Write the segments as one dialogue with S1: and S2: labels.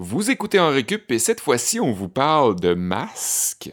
S1: Vous écoutez en récup et cette fois-ci, on vous parle de masques.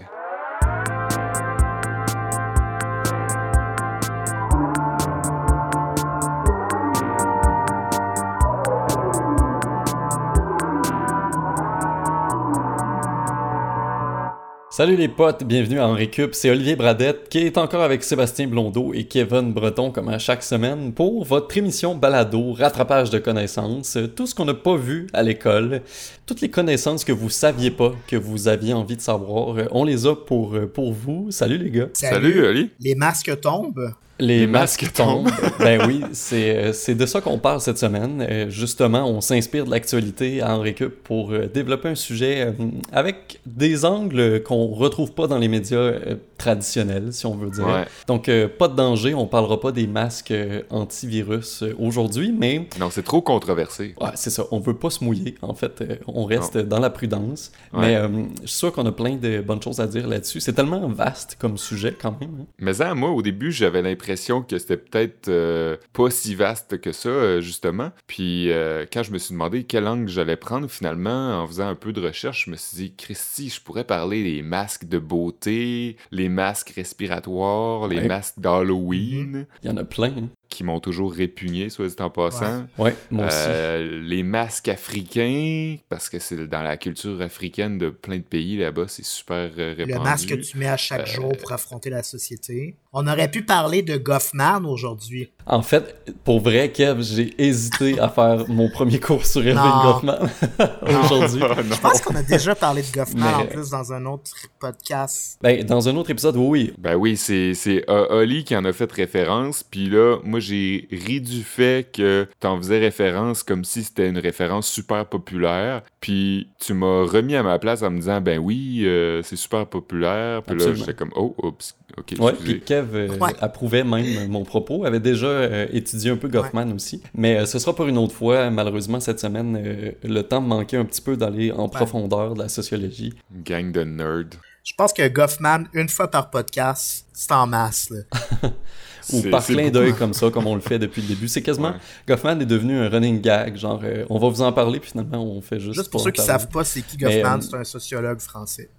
S2: Salut les potes, bienvenue à En Récup. C'est Olivier Bradette qui est encore avec Sébastien Blondeau et Kevin Breton comme à chaque semaine pour votre émission balado, rattrapage de connaissances, tout ce qu'on n'a pas vu à l'école, toutes les connaissances que vous saviez pas que vous aviez envie de savoir, on les a pour, pour vous. Salut les gars.
S1: Salut, Oli.
S3: Les masques tombent.
S2: Les,
S1: Les
S2: masques,
S1: masques
S2: tombent. ben oui, c'est euh, c'est de ça qu'on parle cette semaine. Euh, justement, on s'inspire de l'actualité à En Récup pour euh, développer un sujet avec des angles qu'on retrouve pas dans les médias traditionnels, si on veut dire.
S1: Ouais.
S2: Donc, pas de danger, on parlera pas des masques antivirus aujourd'hui, mais
S1: Non, c'est trop controversé.
S2: ouais, c'est ça, on veut pas se mouiller. En fait, on reste dans la prudence.
S1: Ouais.
S2: Mais euh, je suis sûr qu'on a plein de bonnes choses à dire là-dessus. C'est tellement vaste comme sujet quand même. hein.
S1: Mais ça, moi, au début, j'avais l'impression que c'était peut-être euh, pas si vaste que ça, euh, justement. Puis euh, quand je me suis demandé quel angle j'allais prendre, finalement, en faisant un peu de recherche, je me suis dit, Christy, je pourrais parler des masques de beauté, les masques respiratoires, les
S2: Ouais.
S1: masques d'Halloween,
S2: Il y en a plein. hein.
S1: Qui m'ont toujours répugné, soit dit en passant.
S2: Ouais, moi aussi.
S1: Euh, les masques africains, parce que c'est dans la culture africaine de plein de pays là-bas, c'est super euh, répandu.
S3: Le masque que tu mets à chaque
S1: Euh,
S3: jour pour affronter la société. On aurait pu parler de Goffman aujourd'hui.
S2: En fait, pour vrai, Kev, j'ai hésité à faire mon premier cours sur Irving. Goffman aujourd'hui.
S3: Je pense qu'on a déjà parlé de Goffman
S2: Mais-
S3: en plus dans un autre podcast.
S2: Ben, dans un autre épisode, oui, oui.
S1: Ben oui, c'est c'est, euh, Oli qui en a fait référence, puis là, moi j'ai ri du fait que t'en faisais référence comme si c'était une référence super populaire, puis tu m'as remis à ma place en me disant ben oui, euh, c'est super populaire, puis là
S2: Absolument.
S1: j'étais comme oh, oups, ok,
S2: Ouais,
S1: excusez.
S2: puis Kev euh,
S3: Ouais.
S2: approuvait même mon propos, avait déjà euh, étudié un peu Goffman aussi. Mais euh, ce sera pour une autre fois. Malheureusement, cette semaine, euh, le temps me manquait un petit peu d'aller en profondeur de la sociologie.
S1: Gang de nerds.
S3: Je pense que Goffman, une fois par podcast, c'est en masse. Là.
S2: Ou par clin d'œil comme ça, comme on le fait depuis le début. C'est quasiment...
S1: Ouais.
S2: Goffman est devenu un running gag, genre euh, on va vous en parler, puis finalement on fait juste...
S3: Juste pour ceux qui
S2: parler.
S3: savent pas c'est qui Goffman,
S2: euh,
S3: c'est un sociologue français.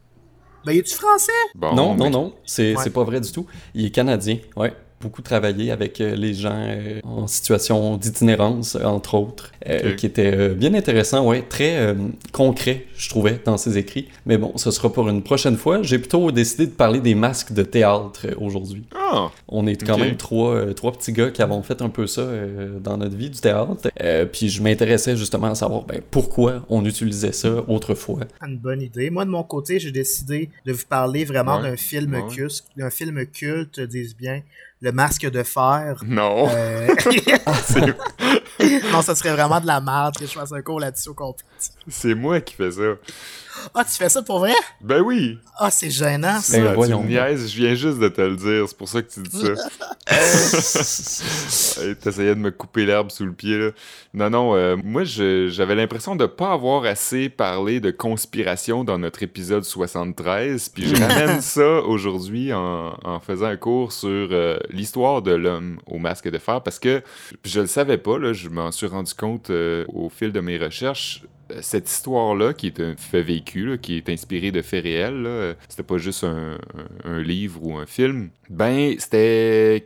S3: Ben, il est-tu français?
S1: Bon,
S2: Non, non,
S1: mais-
S2: non, c'est
S3: Ouais.
S2: c'est pas vrai du tout. Il est canadien, ouais. Beaucoup travaillé avec euh, les gens euh, en situation d'itinérance, euh, entre autres, euh, qui était euh, bien intéressant, ouais, très euh, concret, je trouvais, dans ses écrits. Mais bon, ce sera pour une prochaine fois. J'ai plutôt décidé de parler des masques de théâtre aujourd'hui.
S1: Ah,
S2: On est quand même trois, euh, trois petits gars qui avons fait un peu ça euh, dans notre vie du théâtre. Euh, puis je m'intéressais justement à savoir ben, pourquoi on utilisait ça autrefois.
S3: Une bonne idée. Moi, de mon côté, j'ai décidé de vous parler vraiment
S1: Ouais.
S3: d'un film
S1: Ouais.
S3: culte, d'un film culte, disent bien, Le Masque de Fer.
S1: non.
S3: Euh, non, ça serait vraiment de la merde que je fasse un cours là-dessus au complet.
S1: C'est moi qui fais ça.
S3: Ah, tu fais ça pour vrai?
S1: Ben oui.
S3: Ah, c'est gênant, ça.
S2: Ben,
S1: Ça, tu
S2: voyons
S1: niaises, je viens juste de te le dire, c'est pour ça que tu dis ça. T'essayais de me couper l'herbe sous le pied, là. Non, non, euh, moi, j'avais l'impression de pas avoir assez parlé de conspiration dans notre épisode 73, puis je ramène ça aujourd'hui en, en faisant un cours sur euh, l'histoire de l'homme au masque de fer, parce que je le savais pas, là, je m'en suis rendu compte euh, au fil de mes recherches, cette histoire-là, qui est un fait vécu, là, qui est inspiré de faits réels, là, euh, c'était pas juste un, un- un livre ou un film, ben c'était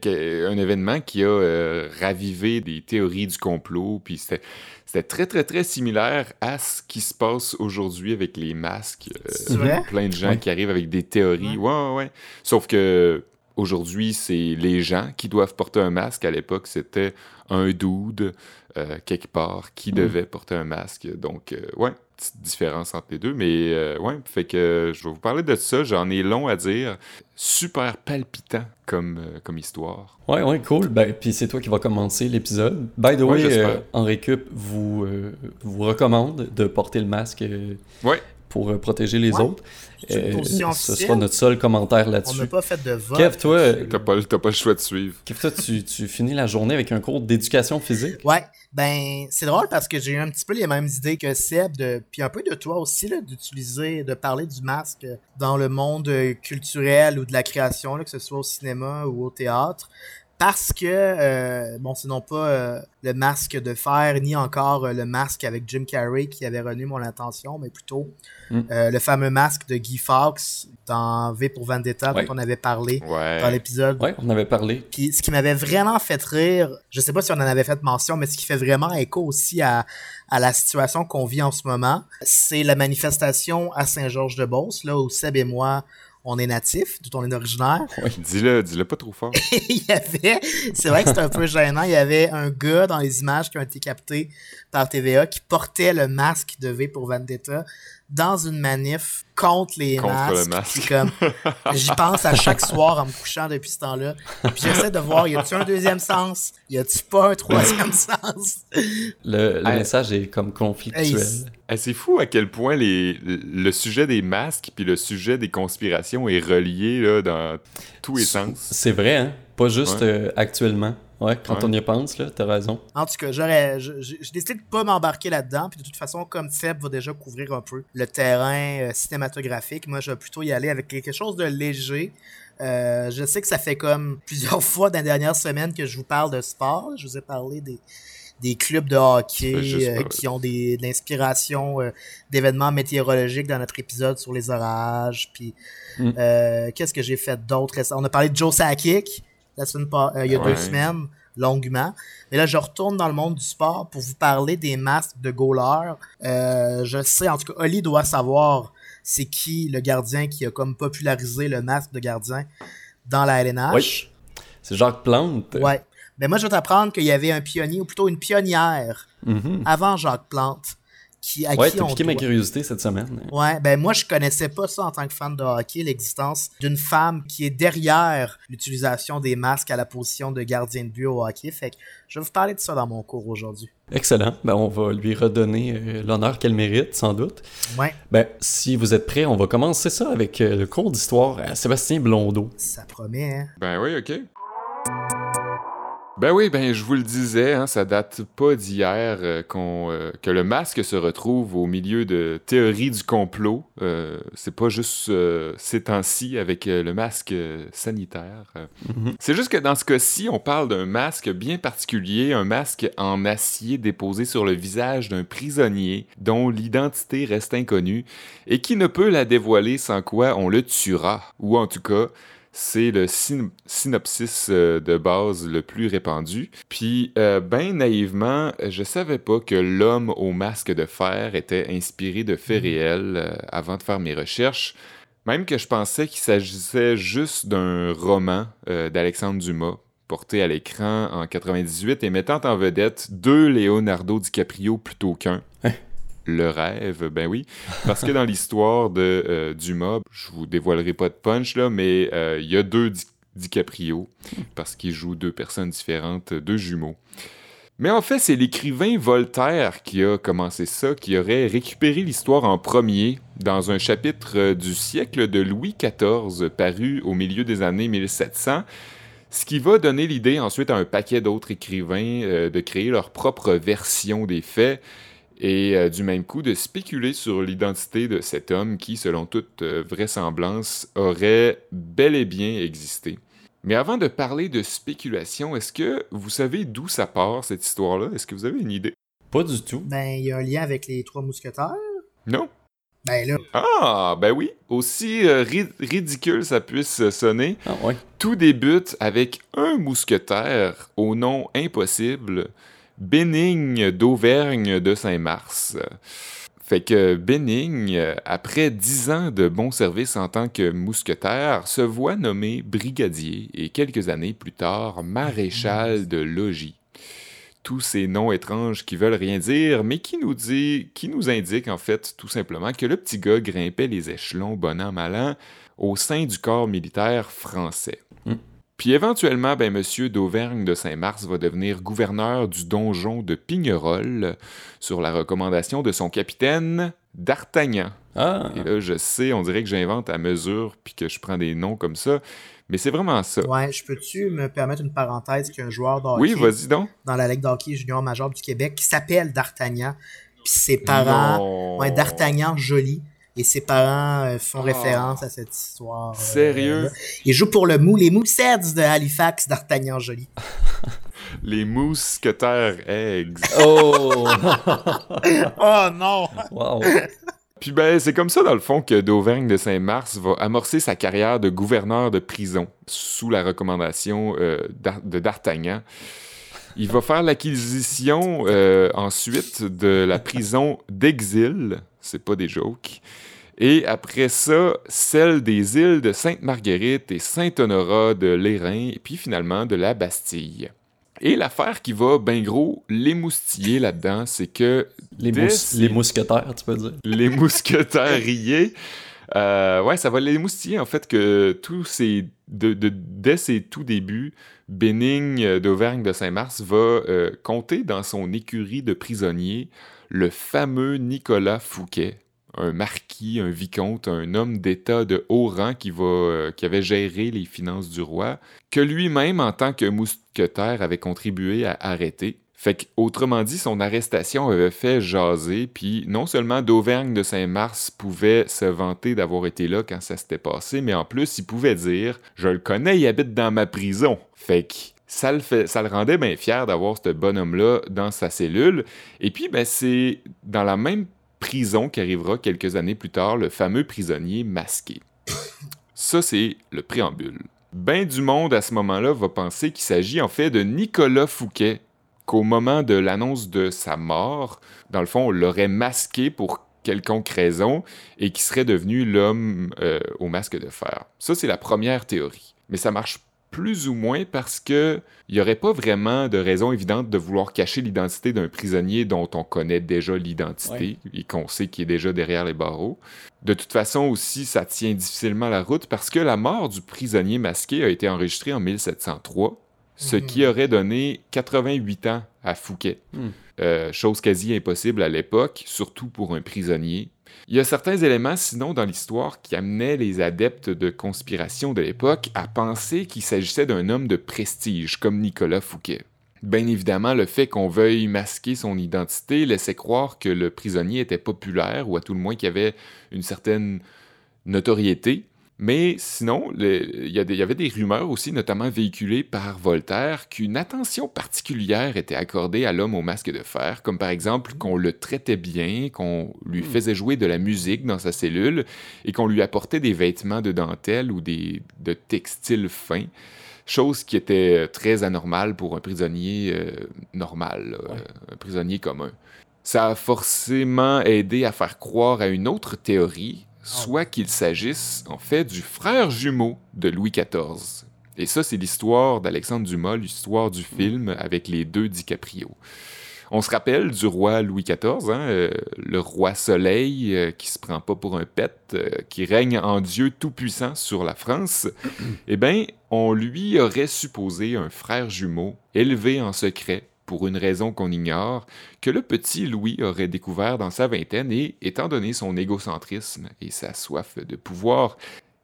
S1: un événement qui a euh, ravivé des théories du complot, puis c'était c'était très très très similaire à ce qui se passe aujourd'hui avec les masques. euh,
S3: C'est vrai?
S1: plein de gens
S2: Ouais.
S1: qui arrivent avec des théories. Ouais, ouais, ouais. Sauf que aujourd'hui, c'est les gens qui doivent porter un masque. À l'époque, c'était un dude euh, quelque part qui devait porter un masque. Donc, euh, ouais, petite différence entre les deux. Mais euh, ouais, fait que je vais vous parler de ça. J'en ai long à dire. Super palpitant comme, comme histoire.
S2: Ouais, ouais, cool. Ben, puis c'est toi qui vas commencer l'épisode. By the
S1: Ouais,
S2: way, euh, en récup, vous, vous recommande de porter le masque
S1: Ouais.
S2: Pour euh, protéger les
S3: Ouais.
S2: autres. Euh, ce sera notre seul commentaire
S3: On
S2: là-dessus.
S3: n'a pas fait de vote.
S2: Kev, toi, euh.
S1: T'as pas, t'as pas le choix de suivre.
S2: Kev, toi, tu, tu finis la journée avec un cours d'éducation physique?
S3: Ouais, ben c'est drôle parce que j'ai eu un petit peu les mêmes idées que Seb, de, puis un peu de toi aussi, là, d'utiliser, de parler du masque dans le monde euh, culturel ou de la création, là, que ce soit au cinéma ou au théâtre. Parce que, euh, bon, c'est non pas euh, le masque de fer, ni encore euh, le masque avec Jim Carrey qui avait renu mon attention, mais plutôt
S2: Mm.
S3: euh, le fameux masque de Guy Fawkes dans V pour Vendetta
S2: Ouais.
S3: dont on avait parlé
S1: Ouais.
S3: dans l'épisode.
S2: Ouais, on avait parlé.
S3: Puis ce qui m'avait vraiment fait rire, je sais pas si on en avait fait mention, mais ce qui fait vraiment écho aussi à, à la situation qu'on vit en ce moment, c'est la manifestation à Saint-Georges-de-Beauce, là où Seb et moi, on est natifs, d'où on est originaire.
S1: Dis-le, dis-le pas trop fort.
S3: il y avait, c'est vrai que c'est un peu gênant, il y avait un gars dans les images qui ont été captées par TVA qui portait le masque de V pour Vendetta dans une manif contre les
S1: Contre
S3: masques.
S1: le masque.
S3: Puis comme, j'y pense à chaque soir en me couchant depuis ce temps-là. Puis j'essaie de voir, y a-tu un deuxième sens? Y a-tu pas un troisième sens?
S2: Le, le
S1: Hey.
S2: message est comme conflictuel.
S3: Hey,
S1: c'est fou à quel point les, le sujet des masques puis le sujet des conspirations est relié là, dans tous les sens.
S2: C'est vrai, hein? Pas juste
S1: Ouais.
S2: euh, actuellement. Ouais, quand
S1: Ouais.
S2: on y pense, là, t'as raison.
S3: En tout cas, j'aurais, je- décidé de pas m'embarquer là-dedans. Puis de toute façon, comme Seb va déjà couvrir un peu le terrain euh, cinématographique, moi, je vais plutôt y aller avec quelque chose de léger. Euh, je sais que ça fait comme plusieurs fois dans les dernières semaines que je vous parle de sport. Je vous ai parlé des, des clubs de hockey
S1: juste
S3: euh, qui ont des, de l'inspiration euh, d'événements météorologiques dans notre épisode sur les orages. Puis
S2: Mm.
S3: euh, qu'est-ce que j'ai fait d'autre récemment? On a parlé de Joe Sakic la semaine pas, euh, il y a
S1: Ouais.
S3: deux semaines, longuement. Mais là, je retourne dans le monde du sport pour vous parler des masques de goalers. Euh, je sais, en tout cas, Oli doit savoir c'est qui le gardien qui a comme popularisé le masque de gardien dans la LNH.
S2: Oui. C'est Jacques Plante.
S3: Ouais. Mais moi, je vais t'apprendre qu'il y avait un pionnier, ou plutôt une pionnière,
S2: Mhm.
S3: avant Jacques Plante, qui, à
S2: Ouais, piqué ma curiosité cette semaine.
S3: Ouais, ben moi je connaissais pas ça en tant que fan de hockey, l'existence d'une femme qui est derrière l'utilisation des masques à la position de gardien de but au hockey. Fait que je vais vous parler de ça dans mon cours aujourd'hui.
S2: Excellent. Ben, on va lui redonner euh, l'honneur qu'elle mérite, sans doute.
S3: Ouais,
S2: Ben, si vous êtes prêts, on va commencer ça avec euh, le cours d'histoire à Sébastien Blondeau.
S3: ça promet, hein.
S1: Ben oui, ok. Ben oui, ben je vous le disais, hein, ça date pas d'hier euh, qu'on, euh, que le masque se retrouve au milieu de théories du complot. Euh, c'est pas juste ces temps-ci avec le masque sanitaire.
S2: Mhm.
S1: C'est juste que dans ce cas-ci, on parle d'un masque bien particulier, un masque en acier déposé sur le visage d'un prisonnier dont l'identité reste inconnue et qui ne peut la dévoiler sans quoi on le tuera, ou en tout cas c'est le syn- synopsis euh, de base le plus répandu. Puis, euh, ben naïvement, je savais pas que l'homme au masque de fer était inspiré de faits réels euh, avant de faire mes recherches. Même que je pensais qu'il s'agissait juste d'un roman euh, d'Alexandre Dumas, porté à l'écran en 98 et mettant en vedette deux Leonardo DiCaprio plutôt qu'un. Le rêve, ben oui. Parce que dans l'histoire de euh, Dumas, je vous dévoilerai pas de punch, là, mais euh, il y a deux Di- DiCaprio, parce qu'ils jouent deux personnes différentes, deux jumeaux. Mais en fait, c'est l'écrivain Voltaire qui a commencé ça, qui aurait récupéré l'histoire en premier dans un chapitre euh, du siècle de Louis XIV paru au milieu des années 1700, ce qui va donner l'idée ensuite à un paquet d'autres écrivains euh, de créer leur propre version des faits et euh, du même coup de spéculer sur l'identité de cet homme qui, selon toute euh, vraisemblance, aurait bel et bien existé. Mais avant de parler de spéculation, est-ce que vous savez d'où ça part, cette histoire-là? Est-ce que vous avez une idée?
S2: Pas du tout.
S3: Ben, il y a un lien avec les trois mousquetaires.
S1: Non?
S3: Ben là,
S1: Ah, ben oui. Aussi euh, ri- ridicule ça puisse sonner,
S2: Ah ouais.
S1: tout débute avec un mousquetaire au nom impossible, Bénigne d'Auvergne de Saint-Mars. Fait que Bénigne, après dix ans de bons services en tant que mousquetaire, se voit nommé brigadier et quelques années plus tard maréchal de logis. Tous ces noms étranges qui veulent rien dire, mais qui nous dit, qui nous indiquent en fait tout simplement que le petit gars grimpait les échelons bon an mal an au sein du corps militaire français. Puis éventuellement, ben, Monsieur d'Auvergne de Saint-Mars va devenir gouverneur du donjon de Pignerol sur la recommandation de son capitaine D'Artagnan.
S2: Ah,
S1: Et là, je sais, on dirait que j'invente à mesure puis que je prends des noms comme ça, mais c'est vraiment ça.
S3: ouais, je peux-tu me permettre une parenthèse qu'un joueur de
S1: Oui, vas-y donc.
S3: dans la Ligue d'hockey junior major du Québec qui s'appelle D'Artagnan, puis ses parents,
S1: Non.
S3: ouais, D'Artagnan Joly, et ses parents euh, font référence à cette histoire. euh,
S1: Sérieux?
S3: là. Il joue pour le mou, les Moussets de Halifax d'Artagnan Joly.
S1: Les mousquetaires eggs.
S2: Oh!
S3: Oh non!
S2: wow!
S1: Puis ben, c'est comme ça, dans le fond, que d'Auvergne de Saint-Mars va amorcer sa carrière de gouverneur de prison, sous la recommandation euh, de D'Artagnan. Il va faire l'acquisition euh, ensuite de la prison d'exil, c'est pas des jokes, et après ça, celle des îles de Sainte-Marguerite et Saint-Honorat de l'Airain, et puis finalement de la Bastille. Et l'affaire qui va, ben gros, l'émoustiller là-dedans, c'est que
S2: Les, mous- mousquetaires, tu peux dire.
S1: les mousquetaires riés. Euh, ouais, ça va l'émoustiller en fait que tous ces, de, de- dès ses tout débuts, Bénigne euh, d'Auvergne de Saint-Mars va euh, compter dans son écurie de prisonniers le fameux Nicolas Fouquet, un marquis, un vicomte, un homme d'État de haut rang qui, va, euh, qui avait géré les finances du roi, que lui-même, en tant que mousquetaire, avait contribué à arrêter. Fait que, autrement dit, son arrestation avait fait jaser, puis non seulement d'Auvergne de Saint-Mars pouvait se vanter d'avoir été là quand ça s'était passé, mais en plus, il pouvait dire « Je le connais, il habite dans ma prison ». Fait que ça le, fait, ça le rendait bien fier d'avoir ce bonhomme-là dans sa cellule. Et puis, ben, c'est dans la même prison qu'arrivera quelques années plus tard le fameux prisonnier masqué. Ça, c'est le préambule. Ben du monde à ce moment-là va penser qu'il s'agit en fait de Nicolas Fouquet, qu'au moment de l'annonce de sa mort, dans le fond, on l'aurait masqué pour quelconque raison et qui serait devenu l'homme euh, au masque de fer. Ça, c'est la première théorie. Mais ça marche plus ou moins parce que il n'y aurait pas vraiment de raison évidente de vouloir cacher l'identité d'un prisonnier dont on connaît déjà l'identité et qu'on sait qu'il est déjà derrière les barreaux. De toute façon aussi, ça tient difficilement la route parce que la mort du prisonnier masqué a été enregistrée en 1703, ce
S3: Mhm.
S1: qui aurait donné 88 ans à Fouquet.
S2: Hmm.
S1: Euh, chose quasi impossible à l'époque, surtout pour un prisonnier. Il y a certains éléments, sinon, dans l'histoire qui amenaient les adeptes de conspiration de l'époque à penser qu'il s'agissait d'un homme de prestige, comme Nicolas Fouquet. Bien évidemment, le fait qu'on veuille masquer son identité laissait croire que le prisonnier était populaire, ou à tout le moins qu'il avait une certaine notoriété. Mais sinon, il y, avait des rumeurs aussi, notamment véhiculées par Voltaire, qu'une attention particulière était accordée à l'homme au masque de fer, comme par exemple qu'on le traitait bien, qu'on lui faisait jouer de la musique dans sa cellule et qu'on lui apportait des vêtements de dentelle ou des, de textiles fins, chose qui était très anormale pour un prisonnier euh, normal, un prisonnier commun. Ça a forcément aidé à faire croire à une autre théorie, soit qu'il s'agisse en fait du frère jumeau de Louis XIV. Et ça, c'est l'histoire d'Alexandre Dumas, l'histoire du film avec les deux DiCaprio. On se rappelle du roi Louis XIV, hein, euh, le roi Soleil euh, qui se prend pas pour un pet, euh, qui règne en Dieu tout-puissant sur la France. eh bien, on lui aurait supposé un frère jumeau élevé en secret pour une raison qu'on ignore, que le petit Louis aurait découvert dans sa vingtaine et, étant donné son égocentrisme et sa soif de pouvoir,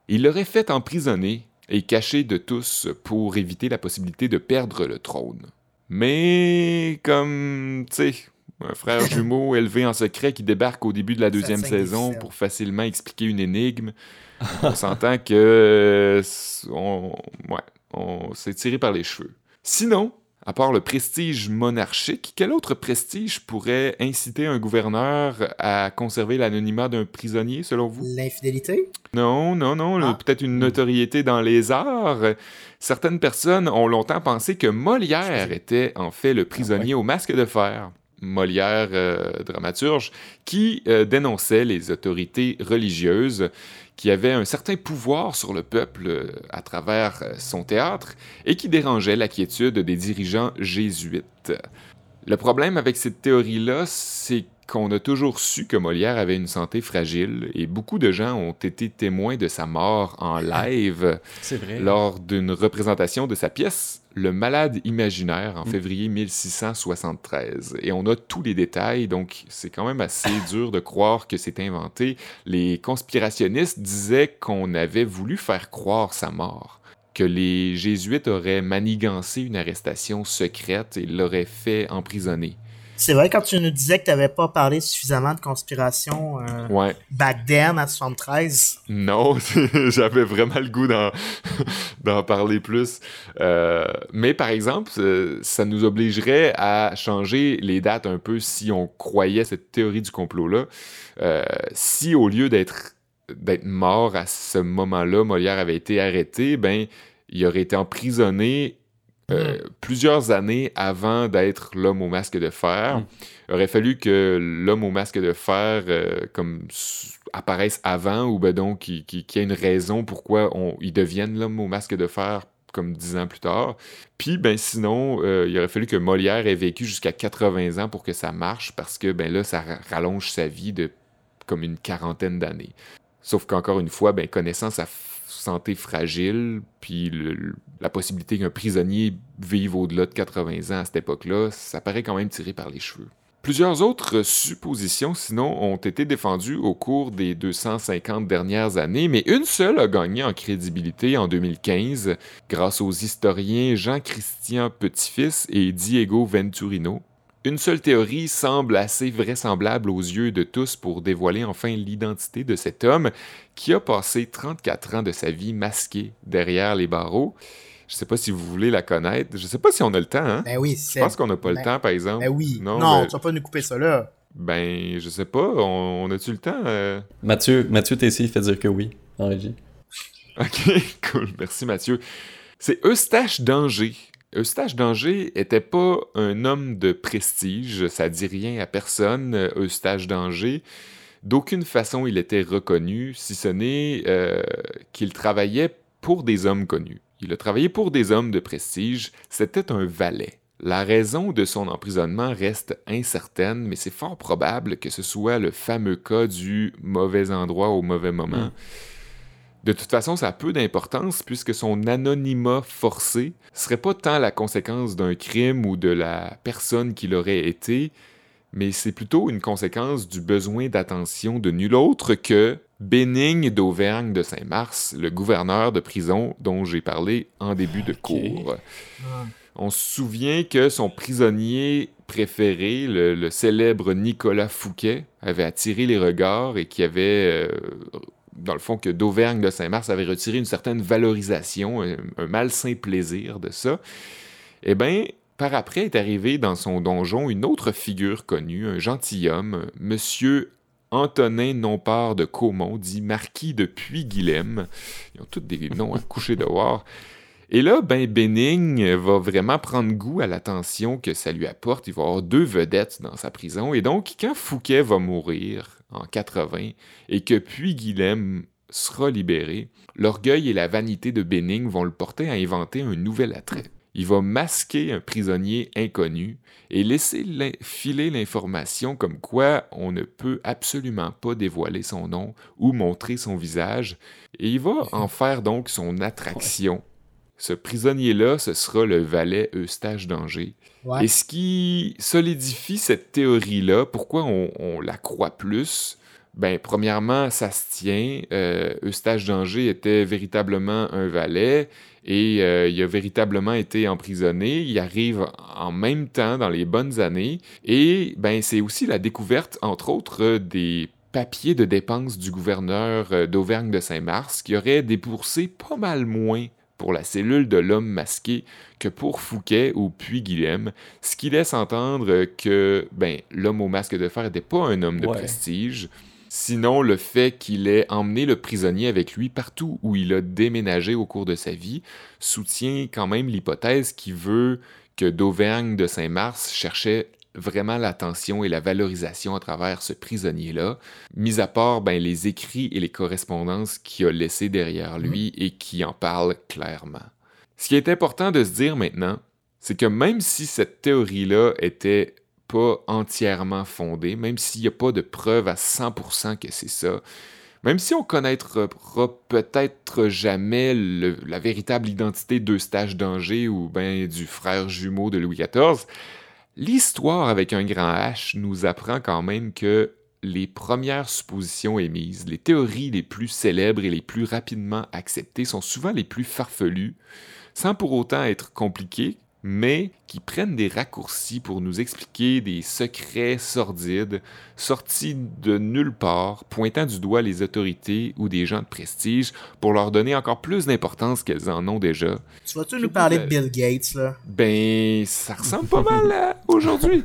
S1: il l'aurait fait emprisonner et caché de tous pour éviter la possibilité de perdre le trône. Mais comme, tu sais, un frère jumeau élevé en secret qui débarque au début de la deuxième saison pour facilement expliquer une énigme, on s'entend que on, ouais, on s'est tiré par les cheveux. Sinon, à part le prestige monarchique, quel autre prestige pourrait inciter un gouverneur à conserver l'anonymat d'un prisonnier, selon vous?
S3: L'infidélité?
S1: Non, non, non,
S3: Ah.
S1: peut-être une notoriété dans les arts. Certaines personnes ont longtemps pensé que Molière était en fait le prisonnier au masque de fer. Molière, euh, dramaturge, qui euh, dénonçait les autorités religieuses qui avaient un certain pouvoir sur le peuple euh, à travers euh, son théâtre et qui dérangeait la quiétude des dirigeants jésuites. Le problème avec cette théorie-là, c'est qu'on a toujours su que Molière avait une santé fragile et beaucoup de gens ont été témoins de sa mort en live
S2: vrai.
S1: lors d'une représentation de sa pièce Le Malade imaginaire en
S2: Mm.
S1: février 1673. Et on a tous les détails, donc c'est quand même assez dur de croire que c'est inventé. Les conspirationnistes disaient qu'on avait voulu faire croire sa mort, que les jésuites auraient manigancé une arrestation secrète et l'auraient fait emprisonner.
S3: C'est vrai quand tu nous disais que tu n'avais pas parlé suffisamment de conspiration euh,
S1: Ouais.
S3: back then à 73.
S1: Non, j'avais vraiment le goût d'en, parler plus. Euh, mais par exemple, euh, ça nous obligerait à changer les dates un peu si on croyait cette théorie du complot-là. Euh, si au lieu d'être, d'être mort à ce moment-là, Molière avait été arrêté, ben, il aurait été emprisonné euh, plusieurs années avant d'être l'homme au masque de fer.
S2: Mm.
S1: Il aurait fallu que l'homme au masque de fer euh, comme apparaisse avant ou ben donc qu'il y ait une raison pourquoi on, il devienne l'homme au masque de fer comme dix ans plus tard. Puis ben sinon, euh, il aurait fallu que Molière ait vécu jusqu'à 80 ans pour que ça marche parce que ben là, ça ra- rallonge sa vie de comme une quarantaine d'années. Sauf qu'encore une fois, ben, connaissant sa santé fragile, puis la possibilité qu'un prisonnier vive au-delà de 80 ans à cette époque-là, ça paraît quand même tiré par les cheveux. Plusieurs autres suppositions, sinon, ont été défendues au cours des 250 dernières années, mais une seule a gagné en crédibilité en 2015 grâce aux historiens Jean-Christian Petit-Fils et Diego Venturino. Une seule théorie semble assez vraisemblable aux yeux de tous pour dévoiler enfin l'identité de cet homme qui a passé 34 ans de sa vie masqué derrière les barreaux. Je sais pas si vous voulez la connaître. Je sais pas si on a le temps, hein?
S3: Ben oui,
S1: Je pense qu'on n'a pas le
S3: ben-
S1: temps, par exemple.
S3: Ben oui.
S1: Non,
S3: Non,
S1: ben-
S3: tu vas pas nous couper ça là.
S1: Ben, je sais pas. On, on a-tu le temps? euh?
S2: Mathieu, Mathieu Tessier fait dire que oui, en régie.
S1: Ok, cool. Merci, Mathieu. C'est Eustache d'Angers. Eustache d'Angers était pas un homme de prestige. Ça dit rien à personne, Eustache d'Angers. D'aucune façon il était reconnu, si ce n'est euh, qu'il travaillait pour des hommes connus. Il a travaillé pour des hommes de prestige. C'était un valet. La raison de son emprisonnement reste incertaine, mais c'est fort probable que ce soit le fameux cas du mauvais endroit au mauvais moment.
S2: Mm.
S1: De toute façon, ça a peu d'importance puisque son anonymat forcé serait pas tant la conséquence d'un crime ou de la personne qu'il aurait été, mais c'est plutôt une conséquence du besoin d'attention de nul autre que Bénigne d'Auvergne de Saint-Mars, le gouverneur de prison dont j'ai parlé en début de cours. On se souvient que son prisonnier préféré, le, le célèbre Nicolas Fouquet, avait attiré les regards et qui avait, euh, dans le fond, que d'Auvergne de Saint-Mars avait retiré une certaine valorisation, un, malsain plaisir de ça. Eh bien, par après est arrivé dans son donjon une autre figure connue, un gentilhomme, Monsieur Antonin Nompart de Caumont, dit marquis de Puy-Guilhem. Ils ont tous des noms à coucher dehors. Et là, ben, Bénigne va vraiment prendre goût à l'attention que ça lui apporte. Il va avoir deux vedettes dans sa prison. Et donc, quand Fouquet va mourir en 80 et que Puy-Guilhem sera libéré, l'orgueil et la vanité de Bénigne vont le porter à inventer un nouvel attrait. Il va masquer un prisonnier inconnu et laisser filer l'information comme quoi on ne peut absolument pas dévoiler son nom ou montrer son visage. Et il va en faire donc son attraction. Ce prisonnier-là, ce sera le valet Eustache d'Angers.
S3: Ouais.
S1: Et ce qui solidifie cette théorie-là, pourquoi on, on la croit plus, ben, premièrement, ça se tient. Euh, Eustache d'Angers était véritablement un valet et euh, il a véritablement été emprisonné. Il arrive en même temps dans les bonnes années et ben, c'est aussi la découverte, entre autres, des papiers de dépenses du gouverneur euh, d'Auvergne de Saint-Mars qui aurait déboursé pas mal moins pour la cellule de l'homme masqué que pour Fouquet ou Puy-Guilhem, ce qui laisse entendre que ben, l'homme au masque de fer n'était pas un homme de
S2: Ouais.
S1: prestige. Sinon, le fait qu'il ait emmené le prisonnier avec lui partout où il a déménagé au cours de sa vie soutient quand même l'hypothèse qui veut que d'Auvergne de Saint-Mars cherchait vraiment l'attention et la valorisation à travers ce prisonnier-là, mis à part ben, les écrits et les correspondances qu'il a laissés derrière lui et qui en parlent clairement. Ce qui est important de se dire maintenant, c'est que même si cette théorie-là était pas entièrement fondée, même s'il n'y a pas de preuve à 100% que c'est ça, même si on connaîtra peut-être jamais le- la véritable identité d'Eustache d'Angers ou ben du frère jumeau de Louis XIV, l'histoire avec un grand H nous apprend quand même que les premières suppositions émises, les théories les plus célèbres et les plus rapidement acceptées sont souvent les plus farfelues, sans pour autant être compliquées, mais qui prennent des raccourcis pour nous expliquer des secrets sordides, sortis de nulle part, pointant du doigt les autorités ou des gens de prestige pour leur donner encore plus d'importance qu'elles en ont déjà.
S3: Tu vas-tu nous parler de Bill Gates, là?
S1: Ben, ça ressemble pas mal à aujourd'hui.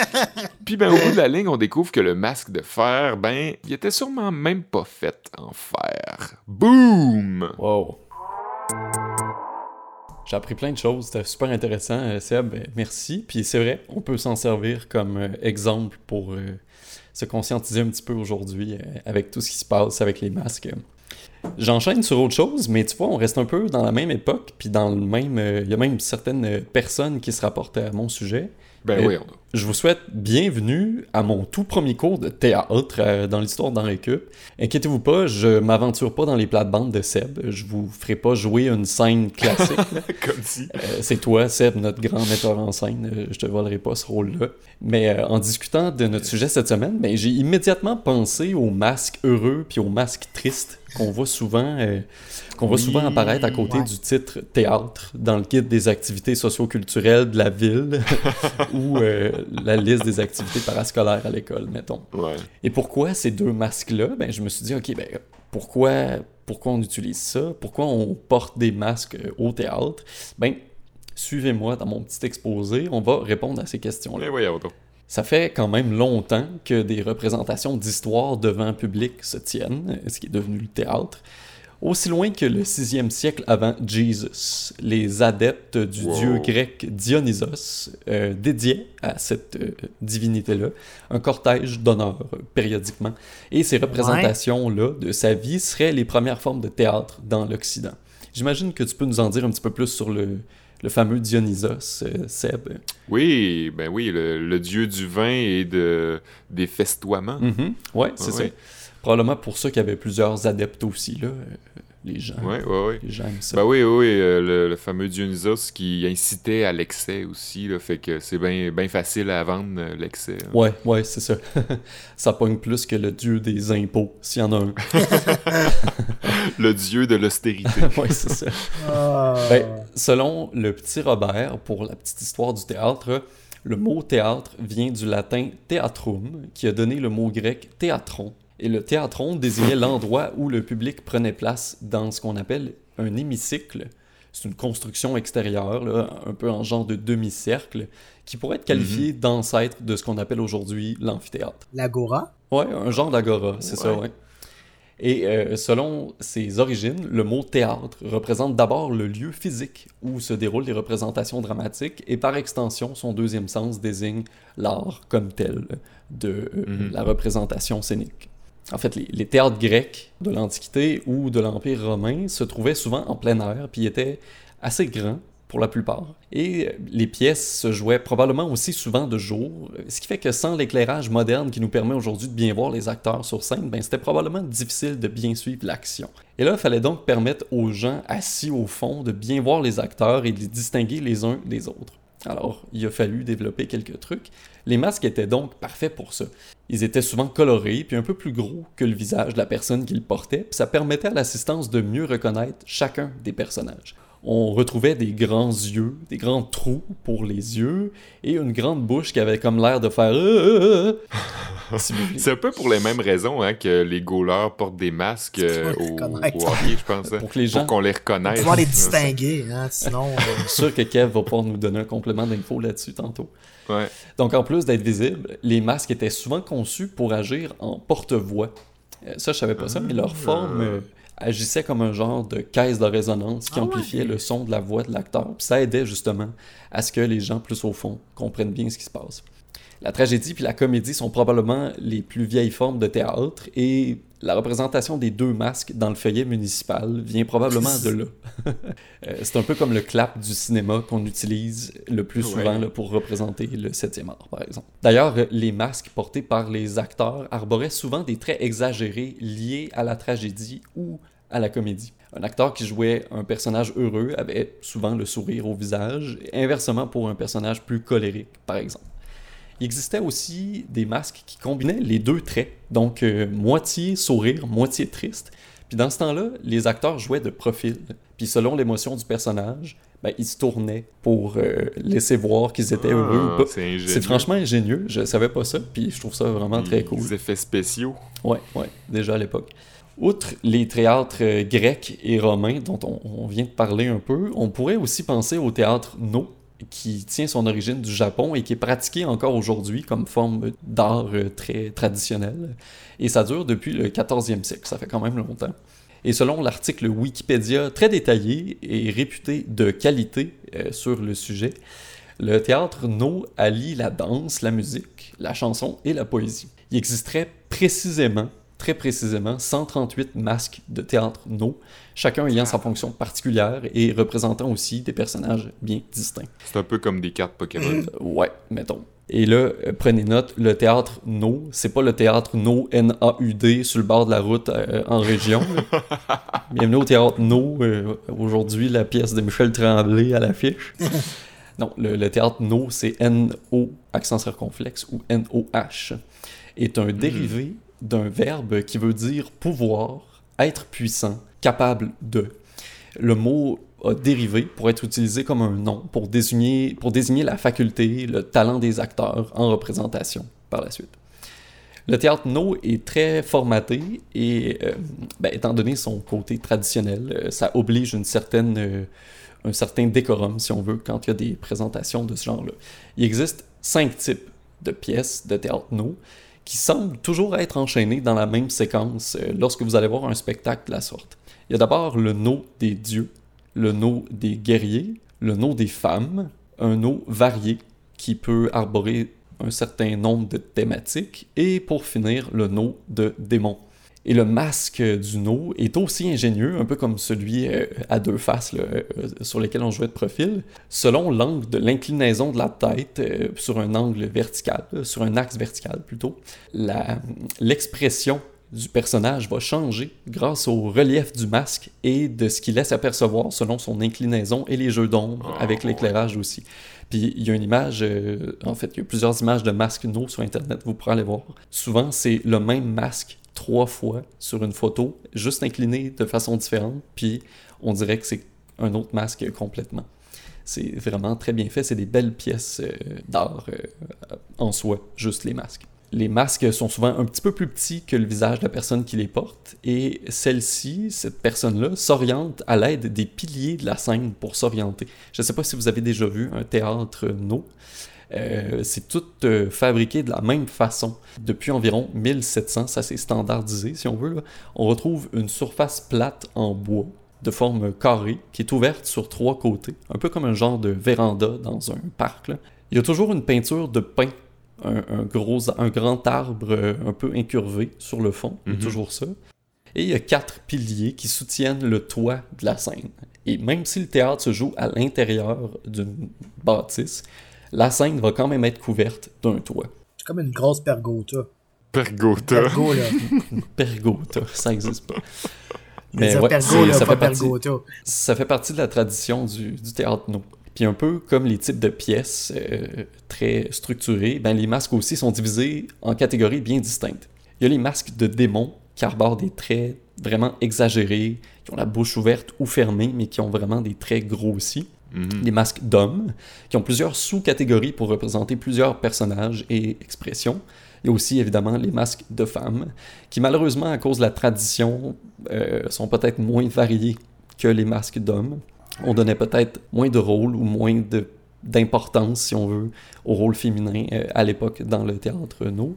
S1: Puis ben, au bout de la ligne, on découvre que le masque de fer, ben, il était sûrement même pas fait en fer. Boom!
S2: Wow! J'ai appris plein de choses, c'était super intéressant, euh, Seb, euh, merci. Puis c'est vrai, on peut s'en servir comme euh, exemple pour se conscientiser un petit peu aujourd'hui avec tout ce qui se passe avec les masques. J'enchaîne sur autre chose, mais tu vois, on reste un peu dans la même époque, puis dans le même... Il y a même certaines personnes qui se rapportent à mon sujet.
S1: Ben oui, on a.
S2: Je vous souhaite bienvenue à mon tout premier cours de théâtre euh, dans l'histoire d'en récup. Inquiétez-vous pas, je m'aventure pas dans les plates-bandes de Seb. Je vous ferai pas jouer une scène classique.
S1: Comme si.
S2: Euh, c'est toi, Seb, notre grand metteur en scène. Euh, je te volerai pas ce rôle-là. Mais en discutant de notre sujet cette semaine, ben, j'ai immédiatement pensé aux masques heureux puis aux masques tristes qu'on voit souvent qu'on voit souvent apparaître à côté du titre théâtre dans le guide des activités socio-culturelles de la ville ou euh, la liste des activités parascolaires à l'école, mettons. Et pourquoi ces deux masques-là? Ben, je me suis dit, ok, ben pourquoi, pourquoi on utilise ça? Pourquoi on porte des masques au théâtre? Ben, suivez-moi dans mon petit exposé, on va répondre à ces questions-là. Ça fait quand même longtemps que des représentations d'histoire devant public se tiennent, ce qui est devenu le théâtre. Aussi loin que le 6e siècle avant Jesus, les adeptes du dieu grec Dionysos euh, dédiaient à cette euh, divinité-là un cortège d'honneur périodiquement. Et ces représentations-là de sa vie seraient les premières formes de théâtre dans l'Occident. J'imagine que tu peux nous en dire un petit peu plus sur le, le fameux Dionysos, euh, Seb.
S1: Oui, ben oui, le, dieu du vin et de, des festoiements.
S2: Mm-hmm. Ouais, c'est ça. Probablement pour ça qu'il y avait plusieurs adeptes aussi, là. Les gens.
S1: Ouais, ouais, ouais.
S2: Les gens aiment ça.
S1: Ben oui, oui, euh, le, fameux Dionysos qui incitait à l'excès aussi, là, fait que c'est bien ben facile à vendre euh, l'excès. Hein.
S2: Ouais, ouais, c'est ça. ça pogne plus que le dieu des impôts, s'il y en a un.
S1: le dieu de l'austérité.
S2: ouais, c'est ça. Ah. Ben, selon le petit Robert, pour la petite histoire du théâtre, le mot théâtre vient du latin theatrum, qui a donné le mot grec théatron, et le théatron désignait l'endroit où le public prenait place dans ce qu'on appelle un hémicycle. C'est une construction extérieure, un peu en genre de demi-cercle, qui pourrait être qualifié mhm. d'ancêtre de ce qu'on appelle aujourd'hui l'amphithéâtre.
S3: L'agora?
S2: Ouais, un genre d'agora, c'est ça, ouais. Et euh, selon ses origines, le mot théâtre représente d'abord le lieu physique où se déroulent les représentations dramatiques et par extension, son deuxième sens désigne l'art comme tel de euh, mhm. la représentation scénique en fait, les, théâtres grecs de l'Antiquité ou de l'Empire romain se trouvaient souvent en plein air, puis étaient assez grands pour la plupart. Et les pièces se jouaient probablement aussi souvent de jour, ce qui fait que sans l'éclairage moderne qui nous permet aujourd'hui de bien voir les acteurs sur scène, ben c'était probablement difficile de bien suivre l'action. Et là, il fallait donc permettre aux gens assis au fond de bien voir les acteurs et de les distinguer les uns des autres. Alors, il a fallu développer quelques trucs. Les masques étaient donc parfaits pour ça. Ils étaient souvent colorés, puis un peu plus gros que le visage de la personne qui le portait, puis ça permettait à l'assistance de mieux reconnaître chacun des personnages on retrouvait des grands yeux, des grands trous pour les yeux, et une grande bouche qui avait comme l'air de faire... Euh, euh,
S1: euh, c'est un peu pour les mêmes raisons hein, que les goalers portent des masques au, hockey, je pense. Hein, pour que les gens... qu'on les reconnaisse. Pour
S3: pouvoir les distinguer, hein, sinon...
S2: Je suis sûr que Kev va pouvoir nous donner un complément d'info là-dessus tantôt. Donc en plus d'être visibles, les masques étaient souvent conçus pour agir en porte-voix. Ça, je savais pas ça, mais leur ah. forme agissait comme un genre de caisse de résonance qui ah amplifiait le son de la voix de l'acteur. Ça aidait justement à ce que les gens plus au fond comprennent bien ce qui se passe. La tragédie puis la comédie sont probablement les plus vieilles formes de théâtre et la représentation des deux masques dans le feuillet municipal vient probablement de là. Euh, c'est un peu comme le clap du cinéma qu'on utilise le plus souvent pour représenter le septième art, par exemple. D'ailleurs, les masques portés par les acteurs arboraient souvent des traits exagérés liés à la tragédie ou à la comédie. Un acteur qui jouait un personnage heureux avait souvent le sourire au visage, inversement pour un personnage plus colérique, par exemple il existait aussi des masques qui combinaient les deux traits, donc euh, moitié sourire, moitié triste. Puis dans ce temps-là, les acteurs jouaient de profil. Puis selon l'émotion du personnage, ben, ils se tournaient pour euh, laisser voir qu'ils étaient heureux ou
S1: Ah,
S2: pas.
S1: C'est
S2: franchement ingénieux, je savais pas ça, puis je trouve ça vraiment très cool.
S1: Les effets spéciaux.
S2: Ouais, ouais, déjà à l'époque. Outre les théâtres euh, grecs et romains dont on, on vient de parler un peu, on pourrait aussi penser au théâtre No, qui tient son origine du Japon et qui est pratiqué encore aujourd'hui comme forme d'art euh, très traditionnel. Et ça dure depuis le 14e siècle, ça fait quand même longtemps. Et selon l'article Wikipédia très détaillé et réputé de qualité euh, sur le sujet, le théâtre No allie la danse, la musique, la chanson et la poésie. Il existerait précisément, très précisément, 138 masques de théâtre No, chacun ayant sa fonction particulière et représentant aussi des personnages bien distincts.
S1: C'est un peu comme des cartes Pokémon.
S2: Euh, ouais, mettons. Et là, euh, prenez note, le théâtre No, c'est pas le théâtre No, N-A-U-D, sur le bord de la route euh, en région. Bienvenue au théâtre No, euh, aujourd'hui la pièce de Michel Tremblay à l'affiche. Non, le, le théâtre No, c'est N-O, accent circonflexe, ou N-O-H, est un dérivé d'un verbe qui veut dire pouvoir, être puissant, capable de. Le mot a dérivé pour être utilisé comme un nom, pour désigner, pour désigner la faculté, le talent des acteurs en représentation par la suite. Le théâtre No est très formaté et, euh, ben, étant donné son côté traditionnel, euh, ça oblige une certaine, euh, un certain décorum, si on veut, quand il y a des présentations de ce genre-là. Il existe cinq types de pièces de théâtre No qui semblent toujours être enchaînées dans la même séquence lorsque vous allez voir un spectacle de la sorte. Il y a d'abord le No des dieux, le No des guerriers, le No des femmes, un No varié qui peut arborer un certain nombre de thématiques, et pour finir, le No de démons. Et le masque du No est aussi ingénieux, un peu comme celui euh, à deux faces euh, sur lequel on jouait de profil, selon l'angle de l'inclinaison de la tête euh, sur un angle vertical, sur un axe vertical plutôt. L'expression du personnage va changer grâce au relief du masque et de ce qu'il laisse apercevoir selon son inclinaison et les jeux d'ombre avec l'éclairage aussi. Puis il y a une image, euh, en fait, il y a plusieurs images de masques no sur Internet, vous pourrez aller voir. Souvent, c'est le même masque trois fois sur une photo, juste incliné de façon différente, puis on dirait que c'est un autre masque complètement. C'est vraiment très bien fait, c'est des belles pièces euh, d'art euh, en soi, juste les masques. Les masques sont souvent un petit peu plus petits que le visage de la personne qui les porte, et celle-ci, cette personne-là, s'oriente à l'aide des piliers de la scène pour s'orienter. Je ne sais pas si vous avez déjà vu un théâtre no. Euh, c'est tout euh, fabriqué de la même façon. Depuis environ 1700, ça s'est standardisé si on veut. On retrouve une surface plate en bois de forme carrée qui est ouverte sur trois côtés, un peu comme un genre de véranda dans un parc. Il y a toujours une peinture de pin, un, un gros, un grand arbre euh, un peu incurvé sur le fond, il y a
S1: Mhm.
S2: toujours ça. Et il y a quatre piliers qui soutiennent le toit de la scène. Et même si le théâtre se joue à l'intérieur d'une bâtisse, la scène va quand même être couverte d'un toit.
S3: C'est comme une grosse pergota.
S1: Pergota.
S3: Pergo, là.
S2: Pergota, ça existe pas.
S3: Mais
S2: ouais, ça,
S3: pas
S2: fait partie, ça fait partie de la tradition du, du théâtre no. Puis un peu comme les types de pièces euh, très structurées, ben les masques aussi sont divisés en catégories bien distinctes. Il y a les masques de démons qui arborent des traits vraiment exagérés, qui ont la bouche ouverte ou fermée, mais qui ont vraiment des traits grossis.
S1: Mhm.
S2: Les masques d'hommes, qui ont plusieurs sous-catégories pour représenter plusieurs personnages et expressions. Il y a aussi évidemment les masques de femmes, qui malheureusement, à cause de la tradition, euh, sont peut-être moins variés que les masques d'hommes. On donnait peut-être moins de rôle ou moins de d'importance, si on veut, au rôle féminin euh, à l'époque dans le théâtre no.